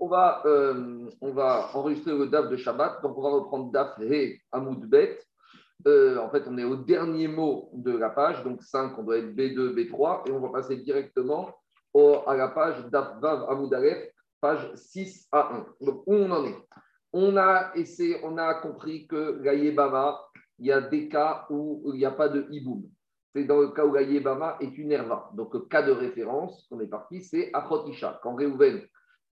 on va, euh, on va enregistrer le DAF de Shabbat. Donc, on va reprendre DAF He Amoud Bet. Euh, en fait, on est au dernier mot de la page. Donc, 5, on doit être B2, B3. Et on va passer directement à la page DAF Vav Amoud Aleph, page 6 à 1. Donc, où on en est? On a, essayé, on a compris que la il y a des cas où il n'y a pas de hiboum. C'est dans le cas où la Yebama est une herva. Donc, le cas de référence, on est parti, c'est Achotisha. Quand Reuven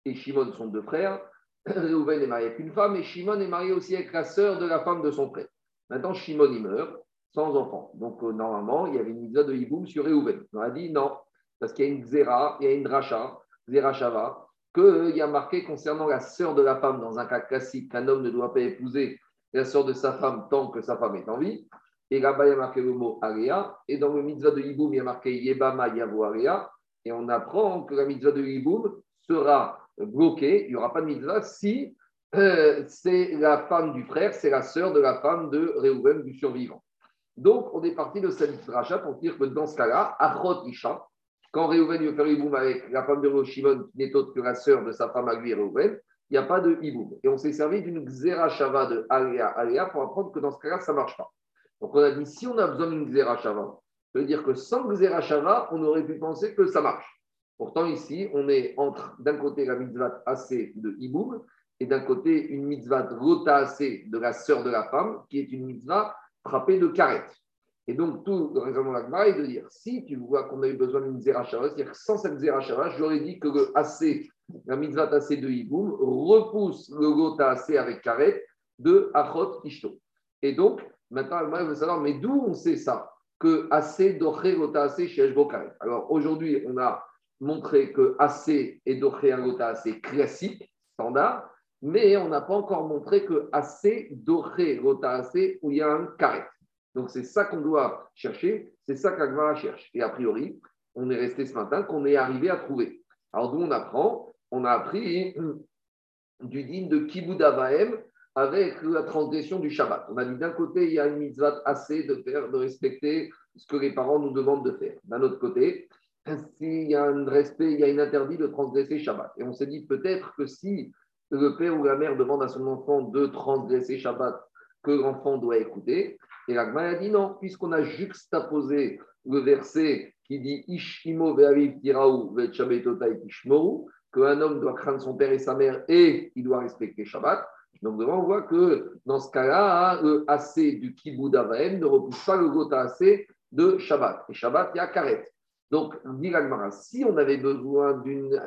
et Shimon sont deux frères. Reuven est marié avec une femme et Shimon est marié aussi avec la sœur de la femme de son frère. Maintenant, Shimon, il meurt sans enfant. Donc, euh, normalement, il y avait une mitzvah de Hiboum sur Reuven. On a dit non, parce qu'il y a une Zera, il y a une Racha, Zera Shava, qu'il y a marqué concernant la sœur de la femme, dans un cas classique, qu'un homme ne doit pas épouser la sœur de sa femme tant que sa femme est en vie. Et là-bas, il y a marqué le mot Aria. Et dans le mitzvah de Hiboum, il y a marqué Yebama Yavo Aria. Et on apprend que la mitzvah de Hiboum sera bloqué, il n'y aura pas de mitzvah si euh, c'est la femme du frère, c'est la sœur de la femme de Réhouven, du survivant. Donc, on est parti de cette rachat pour dire que dans ce cas-là, Achot Isha, quand Réhouven veut faire Iboum avec la femme de Shimon, qui n'est autre que la sœur de sa femme à lui, Réhouven, il n'y a pas de Iboum. Et on s'est servi d'une Xerashava de Aléa Aléa pour apprendre que dans ce cas-là, ça ne marche pas. Donc, on a dit si on a besoin d'une Xerashava, ça veut dire que sans Xerashava, on aurait pu penser que ça marche. Pourtant, ici, on est entre d'un côté la mitzvah assez de Iboum et d'un côté une mitzvah rota assez de la sœur de la femme, qui est une mitzvah frappée de carette. Et donc, tout le raisonnement de la est de dire si tu vois qu'on a eu besoin d'une zerachava, c'est-à-dire que sans cette zerachava, j'aurais dit que le la mitzvah assez de Iboum repousse le rota assez avec carette de Achot Ishto. Et donc, maintenant, il veut savoir, mais d'où on sait ça que assez doré rota assez chez Karet? Alors, aujourd'hui, on a montrer que assez et Doché Angota, assez classique, standard, mais on n'a pas encore montré que assez Doché Gota, assez, où il y a un carré. Donc c'est ça qu'on doit chercher, c'est ça qu'Agmara cherche. Et a priori, on est resté ce matin qu'on est arrivé à trouver. Alors d'où on apprend On a appris du digne de Kibbutz avec la transgression du Shabbat. On a dit d'un côté, il y a une mitzvah assez de faire, de respecter ce que les parents nous demandent de faire. D'un autre côté, s'il y a un respect, il y a une interdit de transgresser Shabbat. Et on s'est dit peut-être que si le père ou la mère demande à son enfant de transgresser Shabbat, que l'enfant doit écouter. Et l'Agma a dit non, puisqu'on a juxtaposé le verset qui dit Ishimo ve'aviv tiraou ve'chabetotai ishmoru, qu'un homme doit craindre son père et sa mère et il doit respecter Shabbat. Donc, devant, on voit que dans ce cas-là, le assez du kibbutz ne repousse pas le gota assez de Shabbat. Et Shabbat, il y a karet. Donc, dit si on avait besoin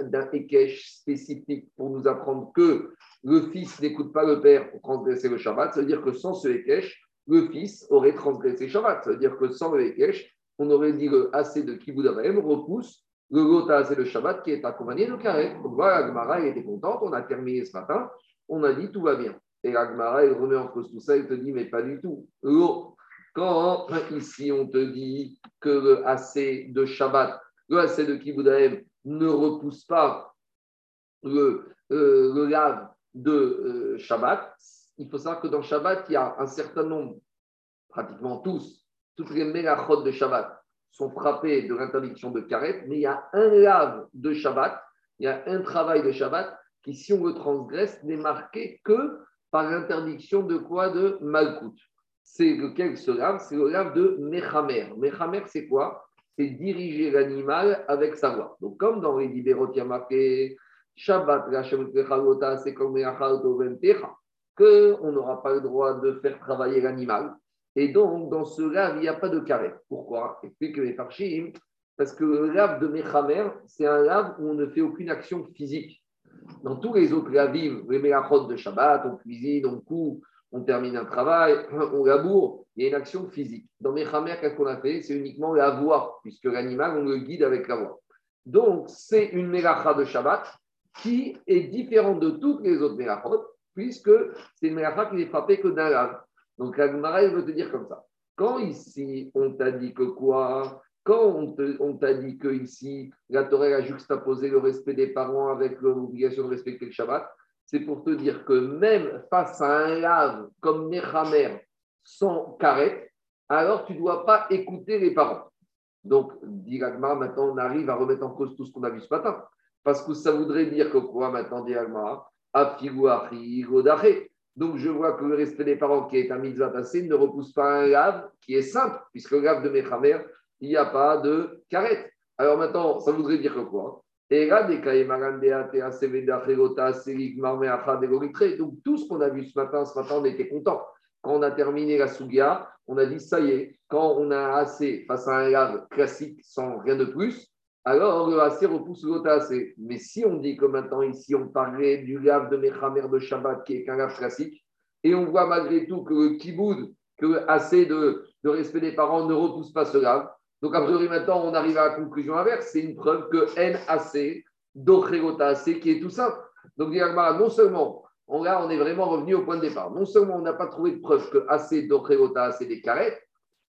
d'un Ekech spécifique pour nous apprendre que le fils n'écoute pas le père pour transgresser le Shabbat, ça veut dire que sans ce Ekech, le fils aurait transgressé Shabbat. Ça veut dire que sans le Ekech, on aurait dit le assez de Kibbutz repousse le Gota assez le Shabbat qui est accompagné de carré. Donc voilà, Agmara, était contente, on a terminé ce matin, on a dit tout va bien. Et Agmara, il remet en cause tout ça, il te dit, mais pas du tout. Quand ici on te dit que le AC de Shabbat, le AC de Kiboudaïm ne repousse pas le, euh, lave de euh, Shabbat, il faut savoir que dans Shabbat, il y a un certain nombre, pratiquement tous, toutes les mélachot de Shabbat sont frappées de l'interdiction de karet, mais il y a un lave de Shabbat, il y a un travail de Shabbat qui, si on le transgresse, n'est marqué que par l'interdiction de quoi? De Malkout c'est lequel ce lave C'est le lave de Mechamer. Mechamer, c'est quoi? C'est diriger l'animal avec sa voix. Donc, comme dans les libéraux, il y a marqué Shabbat, c'est comme qu'on n'aura pas le droit de faire travailler l'animal. Et donc, dans ce lave, il n'y a pas de carré. Pourquoi? Explique les Farshim. Parce que le lave de Mechamer, c'est un lave où on ne fait aucune action physique. Dans tous les autres laves, les mélachot de Shabbat, on cuisine, on coupe, on termine un travail, on laboure, il y a une action physique. Dans Mechamer, qu'est-ce qu'on a fait? C'est uniquement la voix, puisque l'animal, on le guide avec la voix. Donc, c'est une mélacha de Shabbat qui est différente de toutes les autres mélachot, puisque c'est une mélacha qui n'est frappée que d'un lave. Donc, la Gemara, veut te dire comme ça. Quand ici, on t'a dit que quoi? Quand on t'a dit que ici, la Torah a juxtaposé le respect des parents avec l'obligation de respecter le Shabbat, c'est pour te dire que même face à un lave comme Nechamer sans carrette, alors tu ne dois pas écouter les parents. Donc, dit maintenant on arrive à remettre en cause tout ce qu'on a vu ce matin. Parce que ça voudrait dire que quoi maintenant, dit donc, je vois que le respect des parents qui est un mitzvah passé ne repousse pas un lave qui est simple, puisque le lave de Mechamer, il n'y a pas de carrette. Alors maintenant, ça voudrait dire que quoi? Donc tout ce qu'on a vu ce matin, ce matin, on était content. Quand on a terminé la Sugia, on a dit ça y est, quand on a assez face à un lave classique sans rien de plus, alors le AC repousse AC. Mais si on dit que maintenant ici on parlait du lave de Mechamer de Shabbat qui est qu'un lave classique, et on voit malgré tout que le kiboud, que AC de, de respect des parents ne repousse pas ce lave, donc, a priori, maintenant, on arrive à la conclusion inverse. C'est une preuve que NAC, Dochelota AC, qui est tout simple. Donc, non seulement, on, là, on est vraiment revenu au point de départ. Non seulement on n'a pas trouvé de preuve que AC, Dochelota AC, des carettes,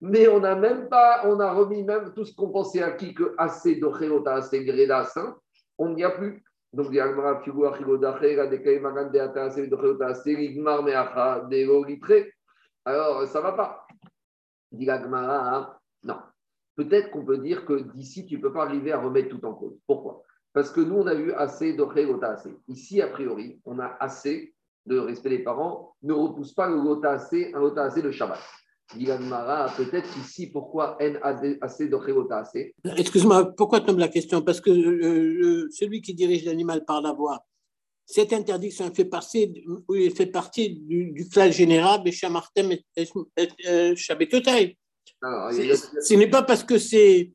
mais on n'a même pas, on a remis même tout ce qu'on pensait acquis que AC, Dochelota AC, Greda Saint, on n'y a plus. Donc, alors, ça ne va pas. Dit non. Peut-être qu'on peut dire que d'ici, tu ne peux pas arriver à remettre tout en cause. Pourquoi? Parce que nous, on a eu assez de assez. Ici, a priori, on a assez de respect des parents, ne repousse pas le lota assez, un lota assez de Shabbat. Mara, peut-être ici, pourquoi N assez de assez? Excuse-moi, pourquoi tu me la question Parce que euh, celui qui dirige l'animal par la voix, cette interdiction fait partie, du, du général, Béchamartem et Shabetotai. Ce n'est pas parce que c'est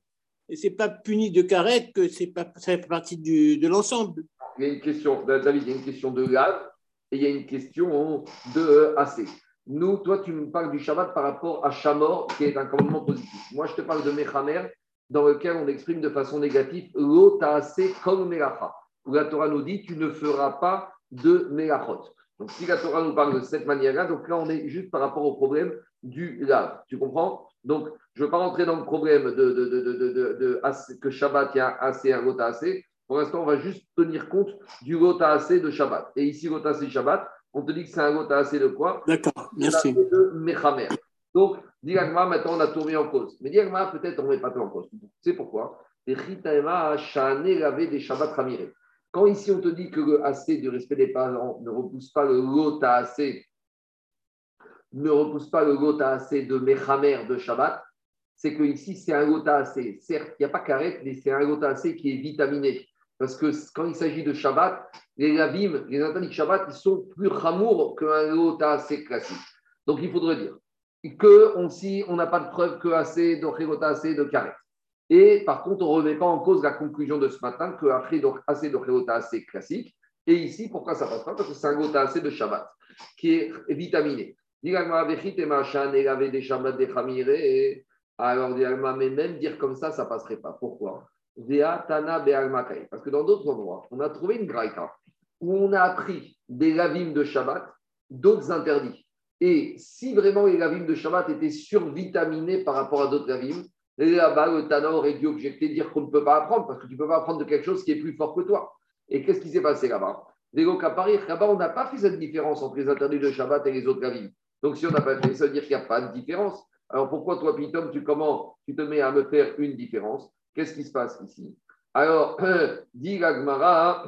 c'est pas puni de carrette que c'est pas ça fait partie du, de l'ensemble. Il y a une question, David, il y a une question de lave et il y a une question de AC. Nous, toi, tu me parles du Shabbat par rapport à Shamor, qui est un commandement positif. Moi, je te parle de Mechamer, dans lequel on exprime de façon négative assez comme Melacha. Où la Torah nous dit tu ne feras pas de Melachot. Donc, si la Torah nous parle de cette manière-là, donc là, on est juste par rapport au problème du lave. Tu comprends? Donc, je ne veux pas rentrer dans le problème de, de, que Shabbat, il y a assez un gota assez. Pour l'instant, on va juste tenir compte du gota assez de Shabbat. Et ici, gota assez Shabbat, on te dit que c'est un gota assez de quoi? D'accord, merci. De Mechamer. Donc, Diagma, maintenant, on a tout mis en cause. Mais Diagma, peut-être, on ne met pas tout en cause. C'est pourquoi? Quand ici, on te dit que le assez du respect des parents ne repousse pas le gota assez ne repousse pas le gota assez de Mechamer de Shabbat, c'est que ici c'est un gota assez. Certes, il n'y a pas carré, mais c'est un gota assez qui est vitaminé. Parce que quand il s'agit de Shabbat, les lavim, les interdits de Shabbat, ils sont plus ramours qu'un gota assez classique. Donc il faudrait dire que si on n'a pas de preuve que assez de gota assez de carré. Et par contre, on ne remet pas en cause la conclusion de ce matin que assez de gota assez classique. Et ici, pourquoi ça passe pas? Parce que c'est un gota assez de Shabbat qui est vitaminé. Alors, mais même dire comme ça, ça ne passerait pas. Pourquoi? Parce que dans d'autres endroits, on a trouvé une graïka où on a appris des lavim de Shabbat, d'autres interdits. Et si vraiment les lavim de Shabbat étaient survitaminés par rapport à d'autres lavim, là-bas, le Tana aurait dû objecter, dire qu'on ne peut pas apprendre, parce que tu ne peux pas apprendre de quelque chose qui est plus fort que toi. Et qu'est-ce qui s'est passé là-bas? Là-bas, on n'a pas fait cette différence entre les interdits de Shabbat et les autres lavim. Donc, si on n'a pas fait, ça veut dire qu'il n'y a pas de différence. Alors, pourquoi toi, Pitom, tu, comment, tu te mets à me faire une différence? Qu'est-ce qui se passe ici? Alors, dit Gagmara,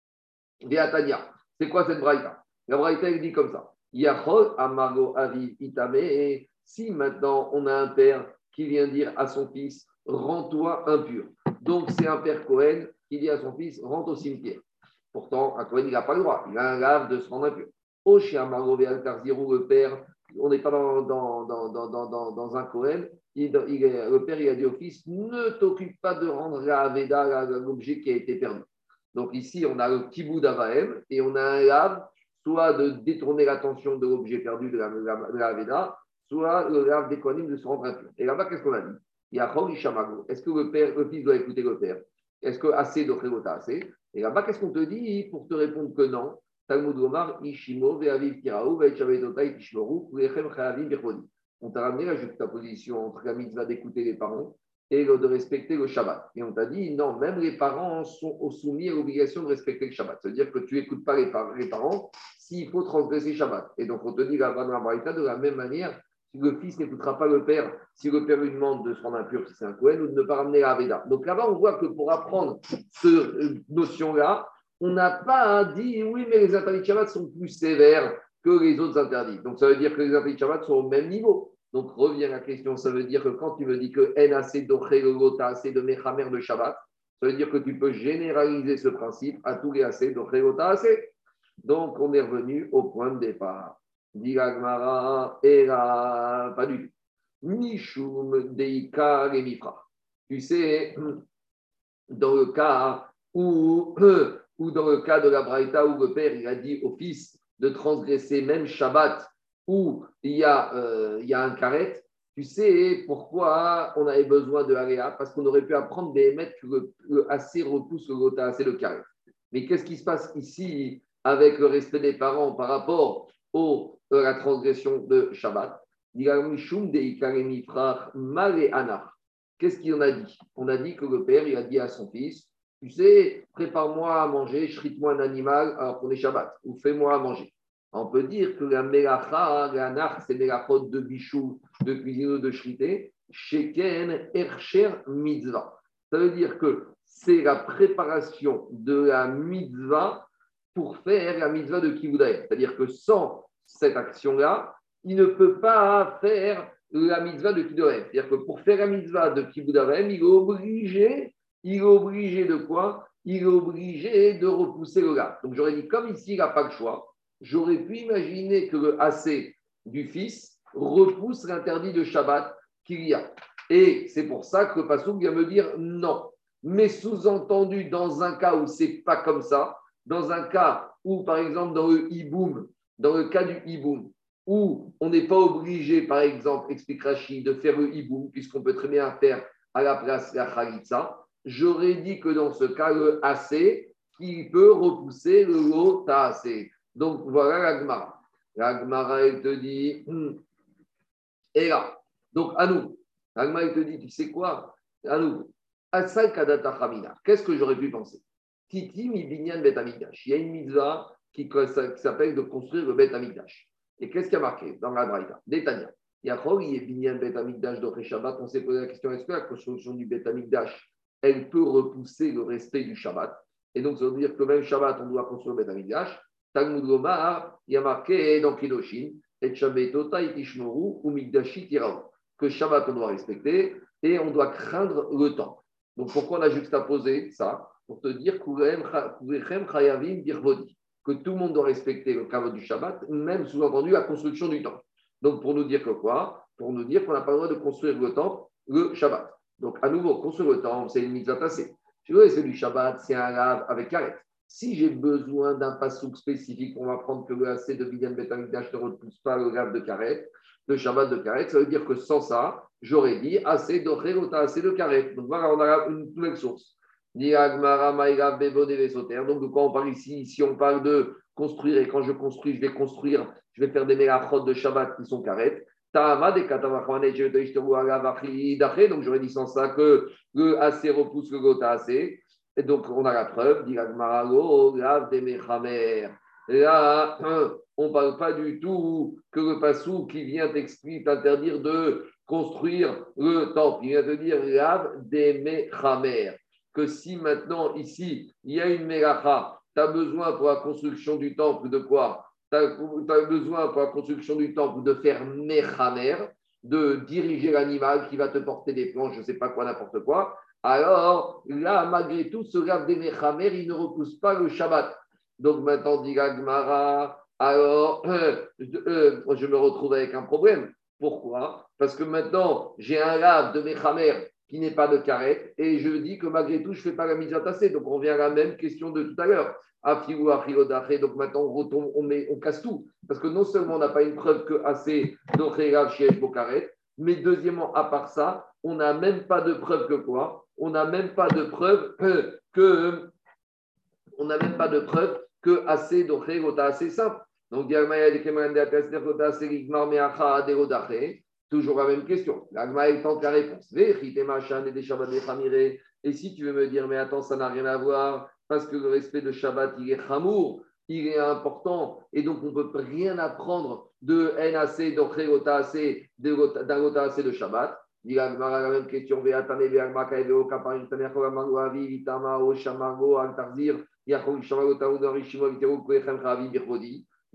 Tania, c'est quoi cette braïta? La braïta, elle dit comme ça. Yachol amago aviv itame. Et si maintenant on a un père qui vient dire à son fils, rends-toi impur. Donc, c'est un père Cohen qui dit à son fils, rentre au cimetière. Pourtant, un Cohen, il n'a pas le droit. Il a un grave de se rendre impur. Chien le père, on n'est pas dans, un Cohen, il, le père il a dit au fils ne t'occupe pas de rendre la Aveda, l'objet qui a été perdu. Donc ici, on a le kibou d'Avaem et on a un lave, soit de détourner l'attention de l'objet perdu de la, de Aveda, soit le lave des de se rendre impur. Et là-bas, qu'est-ce qu'on a dit? Il y a Est-ce que le, père, le fils doit écouter le père? Est-ce que assez de assez? Et là-bas, qu'est-ce qu'on te dit pour te répondre que non? Talmud Omar, Ishimo, Ve'aviv Kiraou, Ve'echavedotai, Tishmoru, Kulechem Chayavim Birchoni. On t'a ramené la juxtaposition entre la mitzvah d'écouter les parents et de respecter le Shabbat. Et on t'a dit, non, même les parents sont soumis à l'obligation de respecter le Shabbat. C'est-à-dire que tu n'écoutes pas les, parents s'il faut transgresser Shabbat. Et donc, on te dit la Baraita de la même manière le fils n'écoutera pas le père si le père lui demande de se rendre impur si c'est un Cohen ou de ne pas ramener la Veda. Donc là-bas, on voit que pour apprendre cette euh, notion-là, on n'a pas dit oui, mais les interdits de Shabbat sont plus sévères que les autres interdits. Donc ça veut dire que les interdits de Shabbat sont au même niveau. Donc revient la question, ça veut dire que quand tu me dis que N assez d'Ochelota, assez de Mechamer de Shabbat, ça veut dire que tu peux généraliser ce principe à tous les assez d'Ochelota, assez. Donc on est revenu au point de départ. Diragmara, Era, pas du tout. Mishum, Deika, Mifra. Tu sais, dans le cas où, ou dans le cas de la Braïta où le père il a dit au fils de transgresser même Shabbat où il y a, euh, il y a un carré, tu sais pourquoi on avait besoin de Aléa Parce qu'on aurait pu apprendre des mètres que le, assez repousse le gota, assez le carré. Mais qu'est-ce qui se passe ici avec le respect des parents par rapport à la transgression de Shabbat? Qu'est-ce qu'il en a dit? On a dit que le père, il a dit à son fils, tu sais, prépare-moi à manger, shrite-moi un animal alors qu'on est Shabbat, ou fais-moi à manger. On peut dire que la melacha, la nar, c'est melachot de bichou, de cuisine de shrité, sheken ercher mitzvah. Ça veut dire que c'est la préparation de la mitzvah pour faire la mitzvah de Kibbutz. C'est-à-dire que sans cette action-là, il ne peut pas faire la mitzvah de Kibbutz. C'est-à-dire que pour faire la mitzvah de Kibbutz, il est obligé, il est obligé de quoi? Il est obligé de repousser le gars. Donc j'aurais dit, comme ici, il n'a pas le choix, j'aurais pu imaginer que le AC du fils repousse l'interdit de Shabbat qu'il y a. Et c'est pour ça que le Passouk vient me dire non. Mais sous-entendu, dans un cas où c'est pas comme ça, dans un cas où, par exemple, dans le hiboum, dans le cas du hiboum, où on n'est pas obligé, par exemple, explique Rachid, de faire le hiboum, puisqu'on peut très bien faire à la place la khalitsa, j'aurais dit que dans ce cas, le AC, qui peut repousser le lot AC. Donc voilà la Gemara. La Gemara, elle te dit, hmm. et là, donc à nous, la Gemara, elle te dit, tu sais quoi? À nous, Qu'est-ce que j'aurais pu penser? Titi mi binyan bet Il y a une mitzvah qui, s'appelle de construire le bet. Et qu'est-ce qui a marqué dans la Braïta? Détania. Yachol, il a binyan bet amigdash d'Oche Shabbat. On s'est posé la question est-ce que la construction du bet elle peut repousser le respect du Shabbat Et donc, ça veut dire que même Shabbat, on doit construire le bet amigdash. Talmud Lomar, il y a marqué dans Kiddushin, et Shabbatota ou Migdashi que Shabbat on doit respecter et on doit craindre le temps. Donc pourquoi on a juxtaposé ça? Pour te dire que tout le monde doit respecter le cadre du Shabbat, même sous-entendu la construction du temple. Donc pour nous dire que quoi? Pour nous dire qu'on n'a pas le droit de construire le temple, le Shabbat. Donc à nouveau, construire le temple, c'est une mise à passer. Tu vois, c'est du Shabbat, c'est un lave avec carré. Si j'ai besoin d'un passouk spécifique, on va prendre que le AC de Binyan Betamikdash ne repousse pas le grave de Karet, le Shabbat de Karet, ça veut dire que sans ça, j'aurais dit assez de assez de Karet. Donc voilà, on a une nouvelle source. Donc de quoi on parle ici? Si on parle de construire, et quand je construis, je vais construire, je vais faire des mélafrodes de Shabbat qui sont Karet. Donc j'aurais dit sans ça que le AC repousse le Gota AC. Et donc, on a la preuve, dit des Mechamer. Là, on ne parle pas du tout que le passou qui vient t'interdire de construire le temple. Il vient te dire grave des Mechamer. Que si maintenant, ici, il y a une Melacha, tu as besoin pour la construction du temple de quoi? Tu as, besoin pour la construction du temple de faire Mechamer, de diriger l'animal qui va te porter des planches, je ne sais pas quoi, n'importe quoi alors là, malgré tout, ce rave des Mechamer, il ne repousse pas le Shabbat. Donc maintenant, dit Gagmara, alors euh, je me retrouve avec un problème. Pourquoi? Parce que maintenant, j'ai un rave de Mechamer qui n'est pas de carrette, et je dis que malgré tout, je ne fais pas la mise à tasser. Donc on revient à la même question de tout à l'heure. Donc maintenant, on on, met, on casse tout. Parce que non seulement on n'a pas une preuve que assez d'Ocherav chez carrette, mais deuxièmement, à part ça, on n'a même pas de preuve que quoi? On n'a même pas de preuve que, on n'a même pas de preuve que assez d'oré assez simple. Donc, toujours la même question. L'agma est tente la réponse. Et si tu veux me dire, mais attends, ça n'a rien à voir, parce que le respect de Shabbat, il est chamour, il est important, et donc on ne peut rien apprendre de NAC, d'Ochré, AC, d'un Gota AC de Shabbat. Il y a la même question.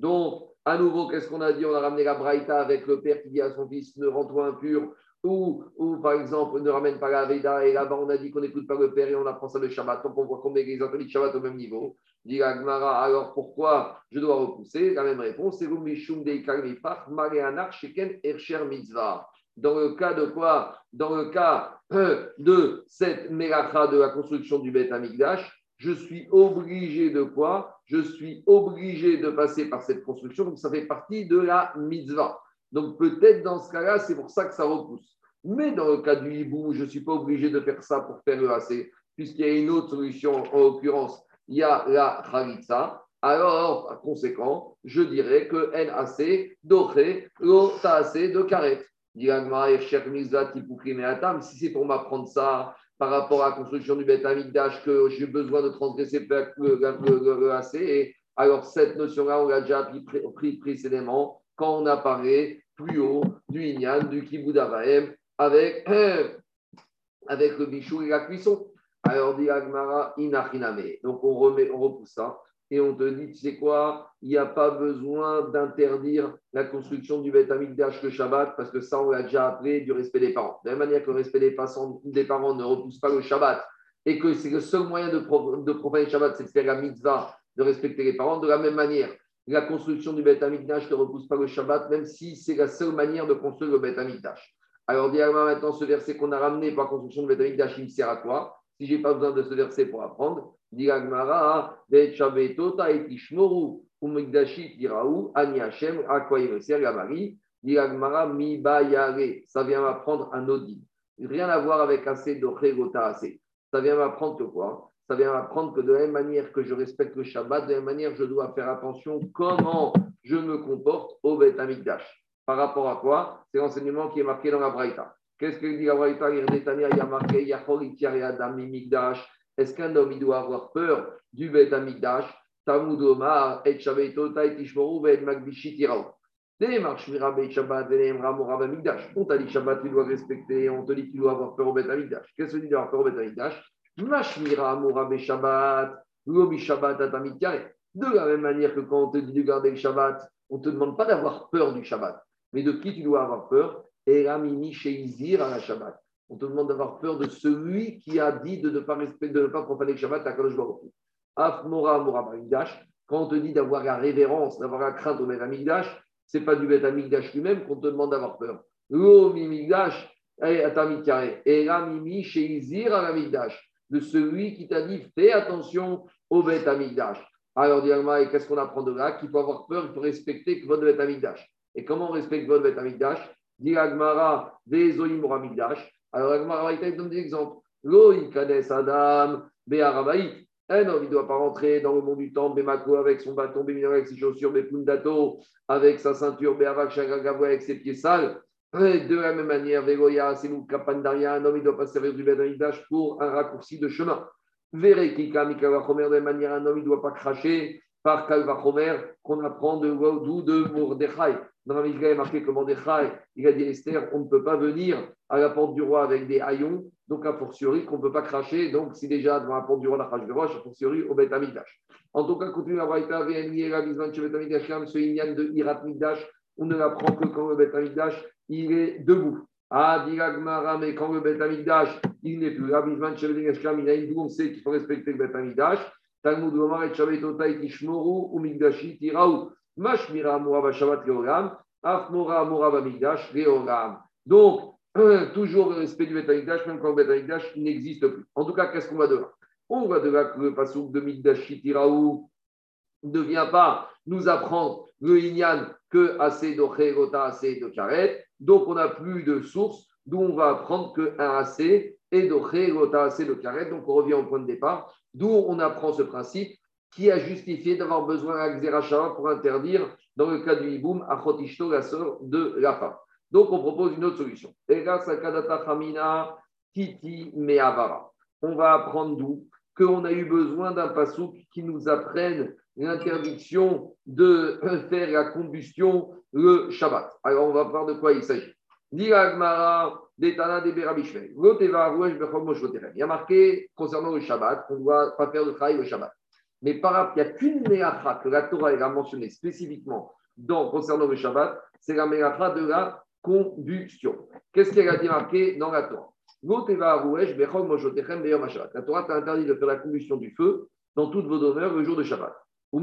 Donc, à nouveau, qu'est-ce qu'on a dit? On a ramené la Braïta avec le père qui dit à son fils ne rends-toi impur ou, ou, par exemple, ne ramène pas la Veda, et là-bas on a dit qu'on n'écoute pas le père et on apprend ça le Shabbat. Donc on voit qu'on met les interdits de Shabbat au même niveau. Dit Agmara, alors pourquoi je dois repousser? La même réponse, c'est Mishum Sheken Ercher Mitzvah. Dans le cas de quoi? Dans le cas euh, de cette Melacha de la construction du Beth Amigdash, je suis obligé de quoi? Je suis obligé de passer par cette construction, donc ça fait partie de la mitzvah. Donc peut-être dans ce cas-là, c'est pour ça que ça repousse. Mais dans le cas du hibou, je ne suis pas obligé de faire ça pour faire le AC, puisqu'il y a une autre solution, en l'occurrence, il y a la khalitsa. Alors, par conséquent, je dirais que NAC, Doré, l'OTAC de Karet. Si c'est pour m'apprendre ça par rapport à la construction du Beth Amikdash que j'ai besoin de transgresser le, alors cette notion-là, on l'a déjà pris, précédemment quand on a parlé plus haut du Inyan, du Kibbutz avec, avec le bichou et la cuisson. Alors, dit Agmara, inachiname. Donc, on, remet, on repousse ça et on te dit, tu sais quoi, il n'y a pas besoin d'interdire la construction du Beth Amikdash le Shabbat, parce que ça, on l'a déjà appelé du respect des parents. De la même manière que le respect des, des parents ne repousse pas le Shabbat, et que c'est le seul moyen de, de profaner le Shabbat, c'est de faire la mitzvah, de respecter les parents, de la même manière, la construction du Beth ne repousse pas le Shabbat, même si c'est la seule manière de construire le Beth Amikdash. Alors, dis maintenant, ce verset qu'on a ramené la construction du Beth il sert à quoi? Si je n'ai pas besoin de ce verset pour apprendre, dit Agmara, Bet Shabetota et Tishmoru, Umigdashit Iraou, Ani Hashem, à quoi il me sert, la Marie Dit Agmara, Mi Bayare, ça vient m'apprendre un Odin. Rien à voir avec assez de Regota assez. Ça vient m'apprendre quoi? Ça vient m'apprendre que de la même manière que je respecte le Shabbat, de la même manière, je dois faire attention comment je me comporte au Beth Amikdash. Par rapport à quoi? C'est l'enseignement qui est marqué dans la Braïta. Qu'est-ce que dit la Braïta? Il y a marqué Est-ce qu'un homme il doit avoir peur du Beth Amikdash Tamud Omar, et Shabbatota, et Tishmoru, et Magbishi Tirao. On t'a dit Shabbat, tu dois respecter, on te dit qu'il doit avoir peur au Beth Amikdash. Qu'est-ce que dit avoir peur au Beth Amikdash Mashmira Mourabe Shabbat, Lobi Shabbat De la même manière que quand on te dit de garder le Shabbat, on ne te demande pas d'avoir peur du Shabbat. Mais de qui tu dois avoir peur? Et Ramimi Sheizir à la Shabbat. On te demande d'avoir peur de celui qui a dit de ne pas respecter, de ne pas profaner le Shabbat à Kadosh Baruch Af Mora Morabamidash. Quand on te dit d'avoir la révérence, d'avoir la crainte au Bet Amigdash, ce n'est pas du Bet Amigdash lui-même qu'on te demande d'avoir peur. Lo Mimigdash, et Ramimi Sheizir à de celui qui t'a dit fais attention au Beth Amigdash. Alors, et qu'est-ce qu'on apprend de là Qu'il faut avoir peur, il faut respecter votre Beth Amigdash. Et comment on respecte votre Beth Amigdash Dit Agmara, des Amigdash. Alors, Agmara, il donne des exemples. Loïkades Adam, Be'arabaït. Un homme, il ne doit pas rentrer dans le monde du temps, Bemako avec son bâton, Bémino avec ses chaussures, Bepundato avec sa ceinture, Be'avak Shagagavo avec ses pieds sales. De la même manière, Vegoya, c'est nous, Kapandaria, un homme, il ne doit pas servir du Bedamidash pour un raccourci de chemin. Verekika, Mikavachomer, de la même manière, un homme, il ne doit pas cracher par Kalvachomer, qu'on apprend de d'où de Mordechai. Dans la Mishnah, il est marqué que Mordechai, il a dit Esther, on ne peut pas venir à la porte du roi avec des haillons, donc a fortiori qu'on ne peut pas cracher. Donc, si déjà devant la porte du roi, la crache de roche, a fortiori au Betamidash. En tout cas, continue la Braïta, VNI, la Bisman, Betamidash, ce Inyan de Irat Midash, on ne l'apprend que quand le Betamidash il est debout. Ah, dit mais quand le Beth Amikdash, il n'est plus là, il a une on sait qu'il faut respecter le Beth Amikdash. Et et Tishmoru, ou Migdashi, Mashmira Shabbat Migdash. Donc, toujours le respect du Beth Amikdash, même quand le Beth Amikdash n'existe plus. En tout cas, qu'est-ce qu'on va de là? On va de là que le pasouk de Migdashi, Tiraou ne vient pas nous apprendre le Inyan que assez de Gota, assez de Karet. Donc, on n'a plus de source, d'où on va apprendre qu'un AC est de Gota, assez de Karet. Donc, on revient au point de départ, d'où on apprend ce principe qui a justifié d'avoir besoin à Xerachava pour interdire, dans le cas du Hiboum, à Chotishto, la sœur de la femme. Donc, on propose une autre solution. Titi On va apprendre d'où? Qu'on a eu besoin d'un pasouk qui nous apprenne l'interdiction de faire la combustion le Shabbat. Alors, on va voir de quoi il s'agit. Il y a marqué concernant le Shabbat qu'on ne doit pas faire de travail le Shabbat. Mais par il n'y a qu'une mélacha que la Torah a mentionné spécifiquement dans, concernant le Shabbat, c'est la mélacha de la combustion. Qu'est-ce qu'elle a dit marqué dans la Torah? La Torah t'a interdit de faire la combustion du feu dans toutes vos demeures le jour de Shabbat. Ou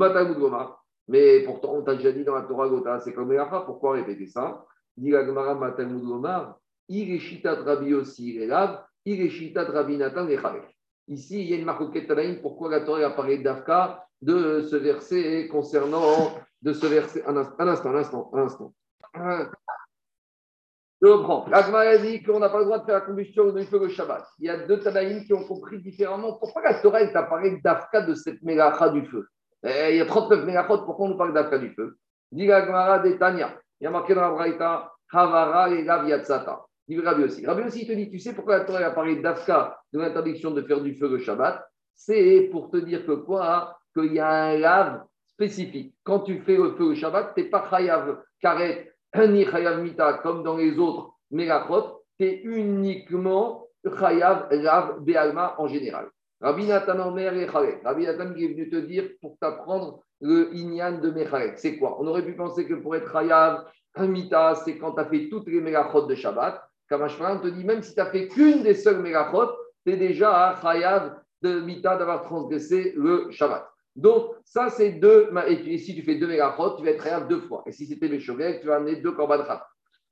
Mais pourtant, on t'a déjà dit dans la Torah, c'est comme mélacha, pourquoi répéter ça? Dit la Gemara Matalmud Gomar, il est shitat Rabbi aussi, il est là, il est Nathan, et Ici, il y a une marque Tanaïm. Pourquoi la Torah a parlé d'Afka de ce verset concernant de ce verset un, instant, un instant, un instant. Je reprends. L'Agma dit qu'on n'a pas le droit de faire la combustion du feu le Shabbat. Il y a deux Tanaïm qui ont compris différemment. Pourquoi la Torah t'a parlé d'Afka de cette mélacha du feu eh, Il y a 39 mélachot, pourquoi on nous parle d'Afka du feu? Dit l'Agmara des Tanya. Il y a marqué dans la Braïta Havara et Yatsata. Rabbi aussi. Rabbi aussi, il te dit, tu sais pourquoi la Torah a parlé d'Afka, de l'interdiction de faire du feu le Shabbat? C'est pour te dire que quoi? Qu'il y a un lave spécifique. Quand tu fais le feu le Shabbat, tu n'es pas chayav karet, ni chayav mita, comme dans les autres mégachot, tu es uniquement chayav lav be'alma en général. Rabbi Nathan Omer et Rabbi Nathan qui est venu te dire pour t'apprendre le inyan de Mechalek. C'est quoi? On aurait pu penser que pour être chayav, un mita, c'est quand tu as fait toutes les mégachot de Shabbat. Kamashmaran te dit, même si tu fait qu'une des seules mégachot, tu es déjà à Chayav de Mita d'avoir transgressé le Shabbat. Donc, ça, c'est deux. Et si tu fais deux mégachot, tu vas être Chayav deux fois. Et si c'était le Shogeg, tu vas amener deux Korban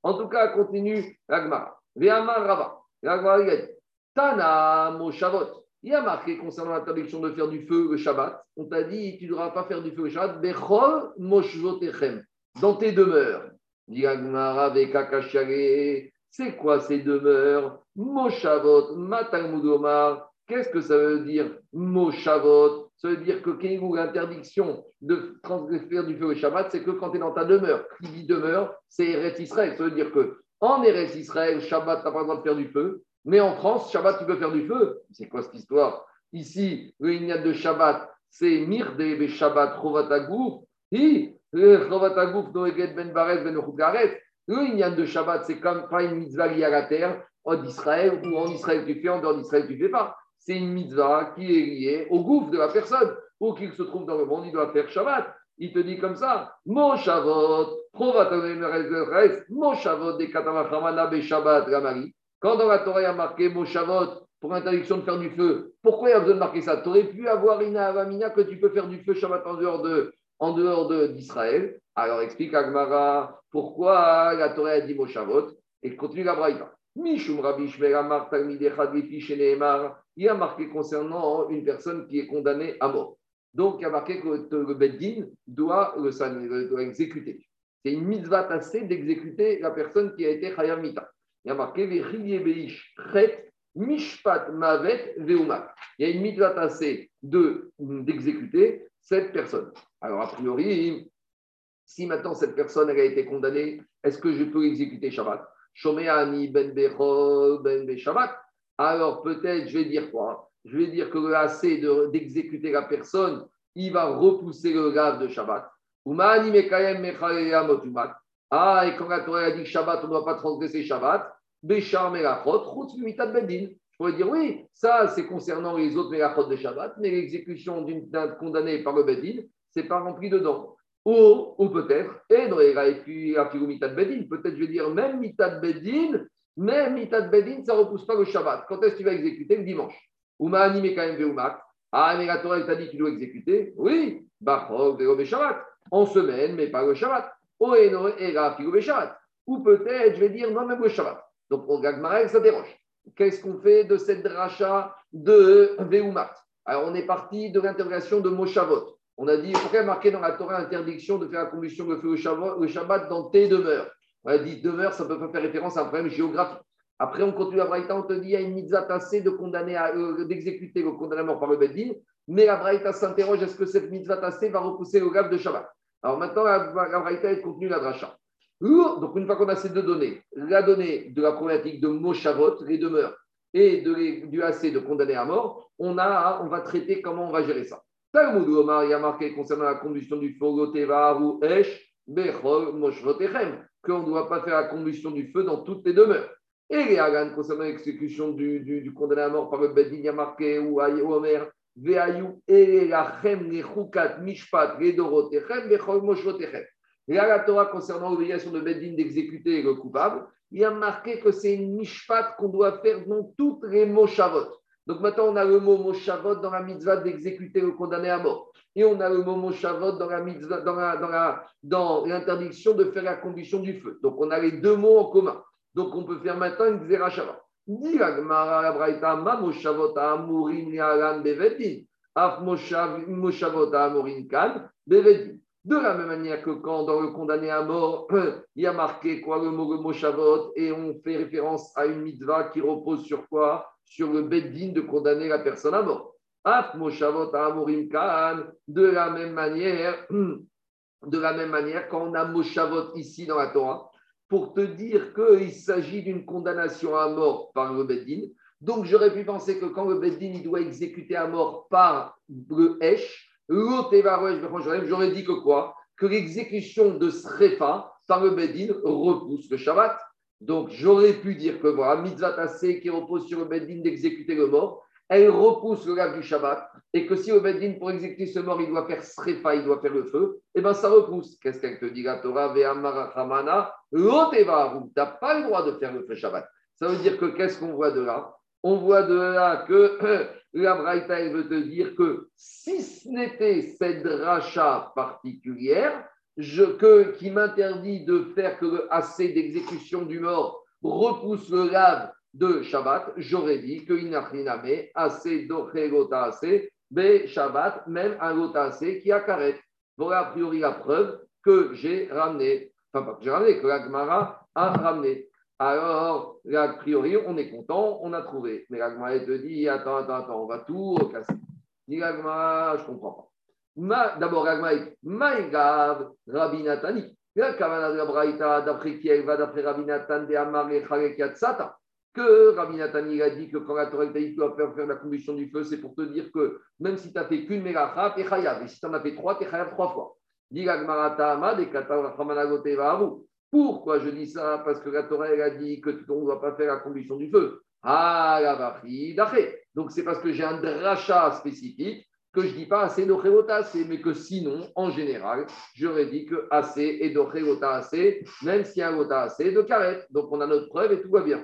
En tout cas, continue l'Agmara. Ve'amar Rava. L'Agmara, il Tana Moshavot. Il y a marqué concernant l'interdiction de faire du feu le Shabbat. On t'a dit, tu ne devras pas faire du feu le Shabbat. Bechol. Dans tes demeures. C'est quoi ces demeures? Moshavot, Matalmudomar. Qu'est-ce que ça veut dire Moshavot? Ça veut dire que l'interdiction de transgresser du feu au Shabbat, c'est que quand tu es dans ta demeure. Qui dit demeure, c'est Eretz Israël. Ça veut dire que en Eretz Israël, Shabbat, tu n'as pas le droit de faire du feu. Mais en France, Shabbat, tu peux faire du feu. C'est quoi cette histoire? Ici, le Ignat de Shabbat, c'est Mirde Shabbat Chovatagouf. Hi, Chovatagouf, Noeget Ben Baret, Ben le Inyan de Shabbat, c'est comme pas une mitzvah liée à la terre, en Israël, ou en Israël tu fais, en dehors d'Israël tu fais pas. C'est une mitzvah qui est liée au gouffre de la personne. Où qu'il se trouve dans le monde, il doit faire Shabbat. Il te dit comme ça, Mon Shabbat, Mon Shabbat, des Katamachamana, Shabbat, Gamari. Quand dans la Torah il y a marqué Mon Shabbat pour interdiction de faire du feu, pourquoi il y a besoin de marquer ça? Tu aurais pu avoir une avamina que tu peux faire du feu Shabbat en dehors de en dehors d'Israël. Alors explique Agmara pourquoi la Torah a dit Moshavot et continue la Braïta. Mishum Rabbi il a marqué concernant une personne qui est condamnée à mort. Donc, il a marqué que le Beddin doit, doit exécuter. C'est une mitzvah tassée d'exécuter la personne qui a été Chayam Il a marqué Mishpat Mavet Veumat. Il y a une mitzvah tassée d'exécuter cette personne. Alors, a priori, si maintenant cette personne a été condamnée, est-ce que je peux exécuter Shabbat? Shomeani ben ben Shabbat. Alors peut-être, je vais dire quoi? Je vais dire que le assez d'exécuter la personne, il va repousser le grave de Shabbat. Ah, et quand la Torah a dit Shabbat, on ne doit pas transgresser Shabbat, Béchar Melachot, Mitat Bedin. Je pourrais dire oui, ça c'est concernant les autres Melachot de Shabbat, mais l'exécution d'un condamné par le Bedin, c'est pas rempli dedans. Ou, ou peut-être, et puis Bedin, peut-être je vais dire même Mitat Bedin, même Mitat Bedin, ça ne repousse pas le Shabbat. Quand est-ce que tu vas exécuter Le dimanche? Ou m'a animé quand même Ah, mais la Torah t'a dit que tu dois exécuter? Oui, Bachok, Shabbat. En semaine, mais pas le Shabbat. Ou peut-être, je vais dire non, même le Shabbat. Donc, on Gagmarel, déroge. Qu'est-ce qu'on fait de cette dracha de Veumat Alors, on est parti de l'interrogation de Moshavot. On a dit, pourquoi marqué dans la Torah l'interdiction de faire la combustion de feu au Shabbat, dans tes demeures? On a dit demeure, ça ne peut pas faire référence à un problème géographique. Après, on continue la Braïta, on te dit, il y a une mitzvah tassée de condamner euh, d'exécuter le condamnement par le Beddin, mais la Braïta s'interroge, est-ce que cette mitzvah tassée va repousser le grave de Shabbat? Alors maintenant, la, Braïta est contenue la dracha. Donc, une fois qu'on a ces deux données, la donnée de la problématique de Moshavot, les demeures, et du AC de condamné à mort, on, va traiter comment on va gérer ça. Talmud Omar, il y a marqué concernant la combustion du feu, ou Esh, Bechol, qu'on ne doit pas faire la combustion du feu dans toutes les demeures. Et les Hagan, concernant l'exécution du, condamné à mort par le Bedin, il a marqué ou Omer, Là, la Torah, concernant l'obligation de Bedin d'exécuter le coupable, il a marqué que c'est une mishpat qu'on doit faire dans toutes les moshavot. Donc maintenant, on a le mot moshavot dans la mitzvah d'exécuter le condamné à mort. Et on a le mot moshavot dans la dans, la, dans, l'interdiction de faire la condition du feu. Donc on a les deux mots en commun. Donc on peut faire maintenant une xéra shabbat. Moshavot amurim moshavot amurim kan. De la même manière que quand dans le condamné à mort, il y a marqué quoi le mot, le mot Shavot et on fait référence à une mitzvah qui repose sur quoi? Sur le beddin de condamner la personne à mort. Af Moshavot Amorim Kaan, de la même manière, de la même manière, quand on a Moshavot ici dans la Torah, pour te dire qu'il s'agit d'une condamnation à mort par le beddin. Donc j'aurais pu penser que quand le beddin doit exécuter à mort par le Hesh, J'aurais dit que quoi? Que l'exécution de Srefa par le Bedin repousse le Shabbat. Donc j'aurais pu dire que voilà, mitzvah tassé qui repose sur le Bedin d'exécuter le mort, elle repousse le lave du Shabbat, et que si le Bedin, pour exécuter ce mort, il doit faire Srefa, il doit faire le feu, eh bien ça repousse. Qu'est-ce qu'elle te dit la Torah? Tu n'as pas le droit de faire le feu Shabbat. Ça veut dire que qu'est-ce qu'on voit de là? On voit de là que la Braïta, veut te dire que si ce n'était cette rachat particulière, qui m'interdit de faire que assez d'exécution du mort repousse le lave de Shabbat, j'aurais dit que inachiname, assez gota assez, be Shabbat, même un assez qui a carré. Voilà a priori la preuve que j'ai ramené, enfin pas que j'ai ramené, que la Gemara a ramené. Alors, a priori, on est content, on a trouvé. Mais l'agma te dit attends, attends, attends, on va tout recasser. Dit l'agma, je ne comprends pas. D'abord, l'agma est Maïgav, Rabbi Natani. La Kavana de la Braïta, d'après qui elle va, d'après Rabbi Nathan, de Amar et Yatsata, que Rabbi a dit que quand la Torah dit doit faire, faire la combustion du feu, c'est pour te dire que même si tu n'as fait qu'une mélacha, tu es chayav. Et si tu en as fait trois, tu es chayav trois fois. Pourquoi je dis ça? Parce que la Torah a dit que on ne doit pas faire la condition du feu. Ah, la Donc c'est parce que j'ai un dracha spécifique que je ne dis pas assez assez, mais que sinon, en général, j'aurais dit que assez et d'ochéota assez, même s'il y a un gota assez de carrette. Donc on a notre preuve et tout va bien.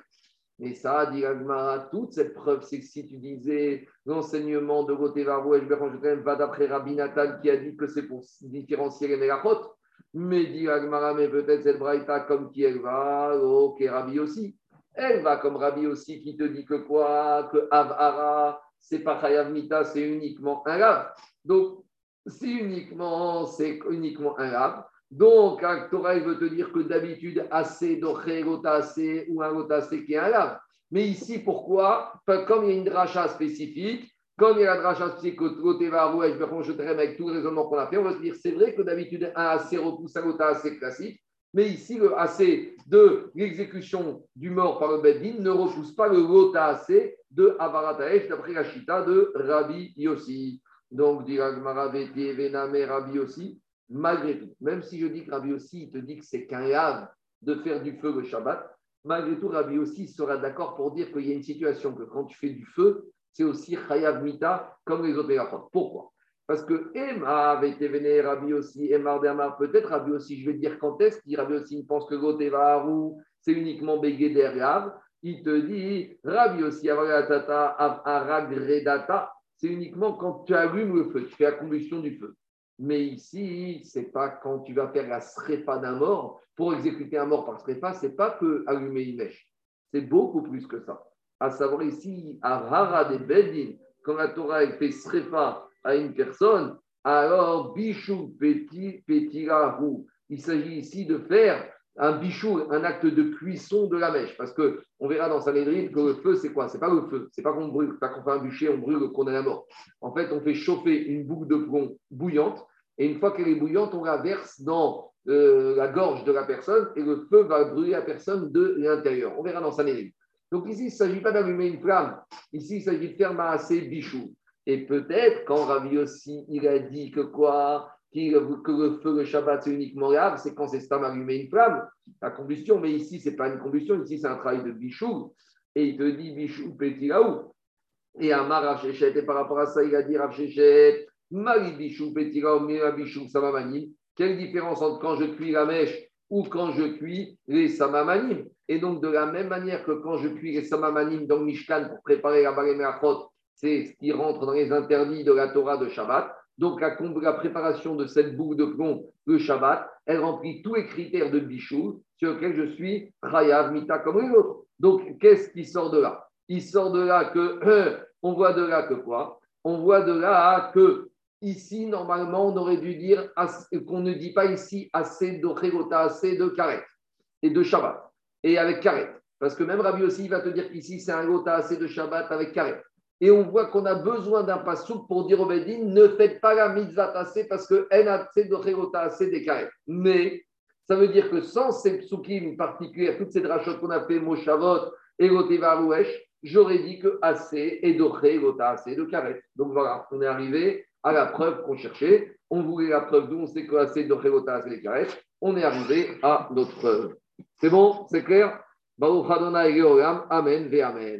Mais ça, dit Agmara, toute cette preuve, c'est que si tu disais l'enseignement de Gotevaru et va d'après Rabbi Nathan qui a dit que c'est pour différencier les mélachot, mais dit Agmara, mais peut-être cette comme qui elle va, ok, Rabbi aussi. Elle va comme Rabbi aussi qui te dit que quoi Que Avara, c'est pas Chayav Mita, c'est uniquement un lave. Donc, si uniquement, c'est uniquement un lave. Donc, un Torah, il veut te dire que d'habitude, assez d'orché, assez ou un assez qui est un lave. Mais ici, pourquoi? Comme il y a une dracha spécifique, comme il y a la dracha côté avec tout le raisonnement qu'on a fait, on va se dire c'est vrai que d'habitude, un AC repousse un gota assez classique, mais ici, le AC de l'exécution du mort par le Beddin ne repousse pas le gota AC de Avarataesh, d'après la chita de Rabbi Yossi. Donc, Vename Rabbi Yossi, malgré tout, même si je dis que Rabbi Yossi il te dit que c'est qu'un de faire du feu le Shabbat, malgré tout, Rabbi Yossi sera d'accord pour dire qu'il y a une situation que quand tu fais du feu, c'est aussi Chayav Mita comme les autres mégaphones. Pourquoi? Parce que Emma avait été véné, Rabbi aussi, Emma peut-être Rabbi aussi, je vais dire quand est-ce qu'il Rabbi aussi il pense que Gotevaru, c'est uniquement Begeder Il te dit, Rabbi aussi, Avagatata, Aragredata, c'est uniquement quand tu allumes le feu, tu fais la combustion du feu. Mais ici, c'est pas quand tu vas faire la srepa d'un mort. Pour exécuter un mort par srepa, c'est pas que allumer une mèche. C'est beaucoup plus que ça à savoir ici, à Rara des Bedin, quand la Torah fait srefa à une personne, alors bichou petit rou. Il s'agit ici de faire un bichou, un acte de cuisson de la mèche. Parce que on verra dans Sanhedrin que le feu, c'est quoi? C'est pas le feu. C'est pas qu'on brûle, pas qu'on fait un bûcher, on brûle, qu'on est la mort. En fait, on fait chauffer une boucle de plomb bouillante. Et une fois qu'elle est bouillante, on la verse dans euh, la gorge de la personne et le feu va brûler la personne de l'intérieur. On verra dans Sanhedrin. Donc ici, il ne s'agit pas d'allumer une flamme. Ici, il s'agit de faire assez bichou. Et peut-être, quand Ravi aussi, il a dit que quoi? Que le feu, le Shabbat, c'est uniquement grave, c'est quand c'est Stam allumer une flamme, la combustion. Mais ici, ce n'est pas une combustion, ici, c'est un travail de bichou. Et il te dit bichou, petit là-haut. Et Amar Rav et par rapport à ça, il a dit Rav Mari bichou, petit là bichou, samamanim. Quelle différence entre quand je cuis la mèche ou quand je cuis les samamanim? Et donc, de la même manière que quand je cuis les samamanim dans le Mishkan pour préparer la baléméachot, c'est ce qui rentre dans les interdits de la Torah de Shabbat. Donc, la, préparation de cette boucle de plomb, le Shabbat, elle remplit tous les critères de bichou sur lesquels je suis Rayav, Mita comme les autres. Donc, qu'est-ce qui sort de là? Il sort de là que, on voit de là que quoi? On voit de là que ici, normalement, on aurait dû dire qu'on ne dit pas ici assez de régota, assez de karet et de Shabbat. Et avec karet. Parce que même Rabbi aussi va te dire qu'ici, c'est un gota assez de Shabbat avec karet. Et on voit qu'on a besoin d'un passouk pour dire au Bédine, ne faites pas la mitzvah assez parce que de. Mais ça veut dire que sans ces psukim particuliers, toutes ces drachotes qu'on a fait, Moshavot et Gotevarouesh, j'aurais dit que assez et d'oré, gota assez de karet. Donc voilà, on est arrivé à la preuve qu'on cherchait. On voulait la preuve d'où on sait que assez d'oré, gota assez de karet. On est arrivé à notre preuve. C'est bon? C'est clair? Amen ve Amen.